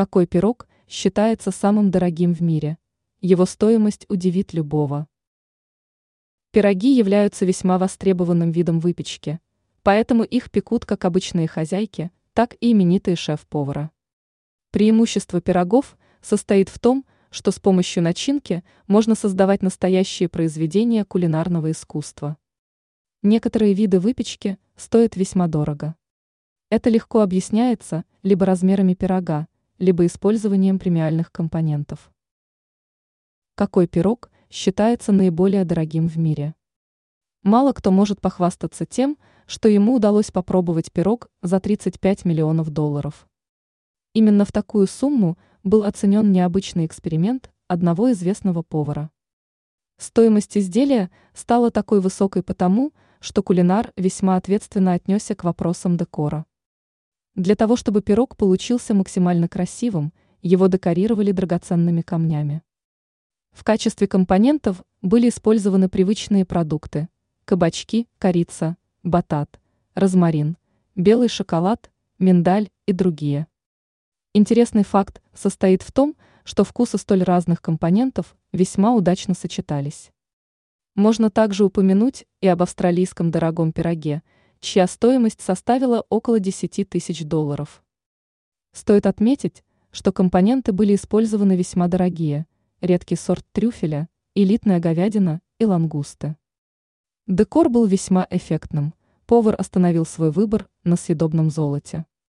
Какой пирог считается самым дорогим в мире? Его стоимость удивит любого. Пироги являются весьма востребованным видом выпечки, поэтому их пекут как обычные хозяйки, так и именитые шеф-повара. Преимущество пирогов состоит в том, что с помощью начинки можно создавать настоящие произведения кулинарного искусства. Некоторые виды выпечки стоят весьма дорого. Это легко объясняется либо размерами пирога, либо использованием премиальных компонентов. Какой пирог считается наиболее дорогим в мире? Мало кто может похвастаться тем, что ему удалось попробовать пирог за 35 миллионов долларов. Именно в такую сумму был оценен необычный эксперимент одного известного повара. Стоимость изделия стала такой высокой потому, что кулинар весьма ответственно отнесся к вопросам декора. Для того, чтобы пирог получился максимально красивым, его декорировали драгоценными камнями. В качестве компонентов были использованы привычные продукты – кабачки, корица, батат, розмарин, белый шоколад, миндаль и другие. Интересный факт состоит в том, что вкусы столь разных компонентов весьма удачно сочетались. Можно также упомянуть и об австралийском дорогом пироге, чья стоимость составила около 10 тысяч долларов. Стоит отметить, что компоненты были использованы весьма дорогие, редкий сорт трюфеля, элитная говядина и лангусты. Декор был весьма эффектным, повар остановил свой выбор на съедобном золоте.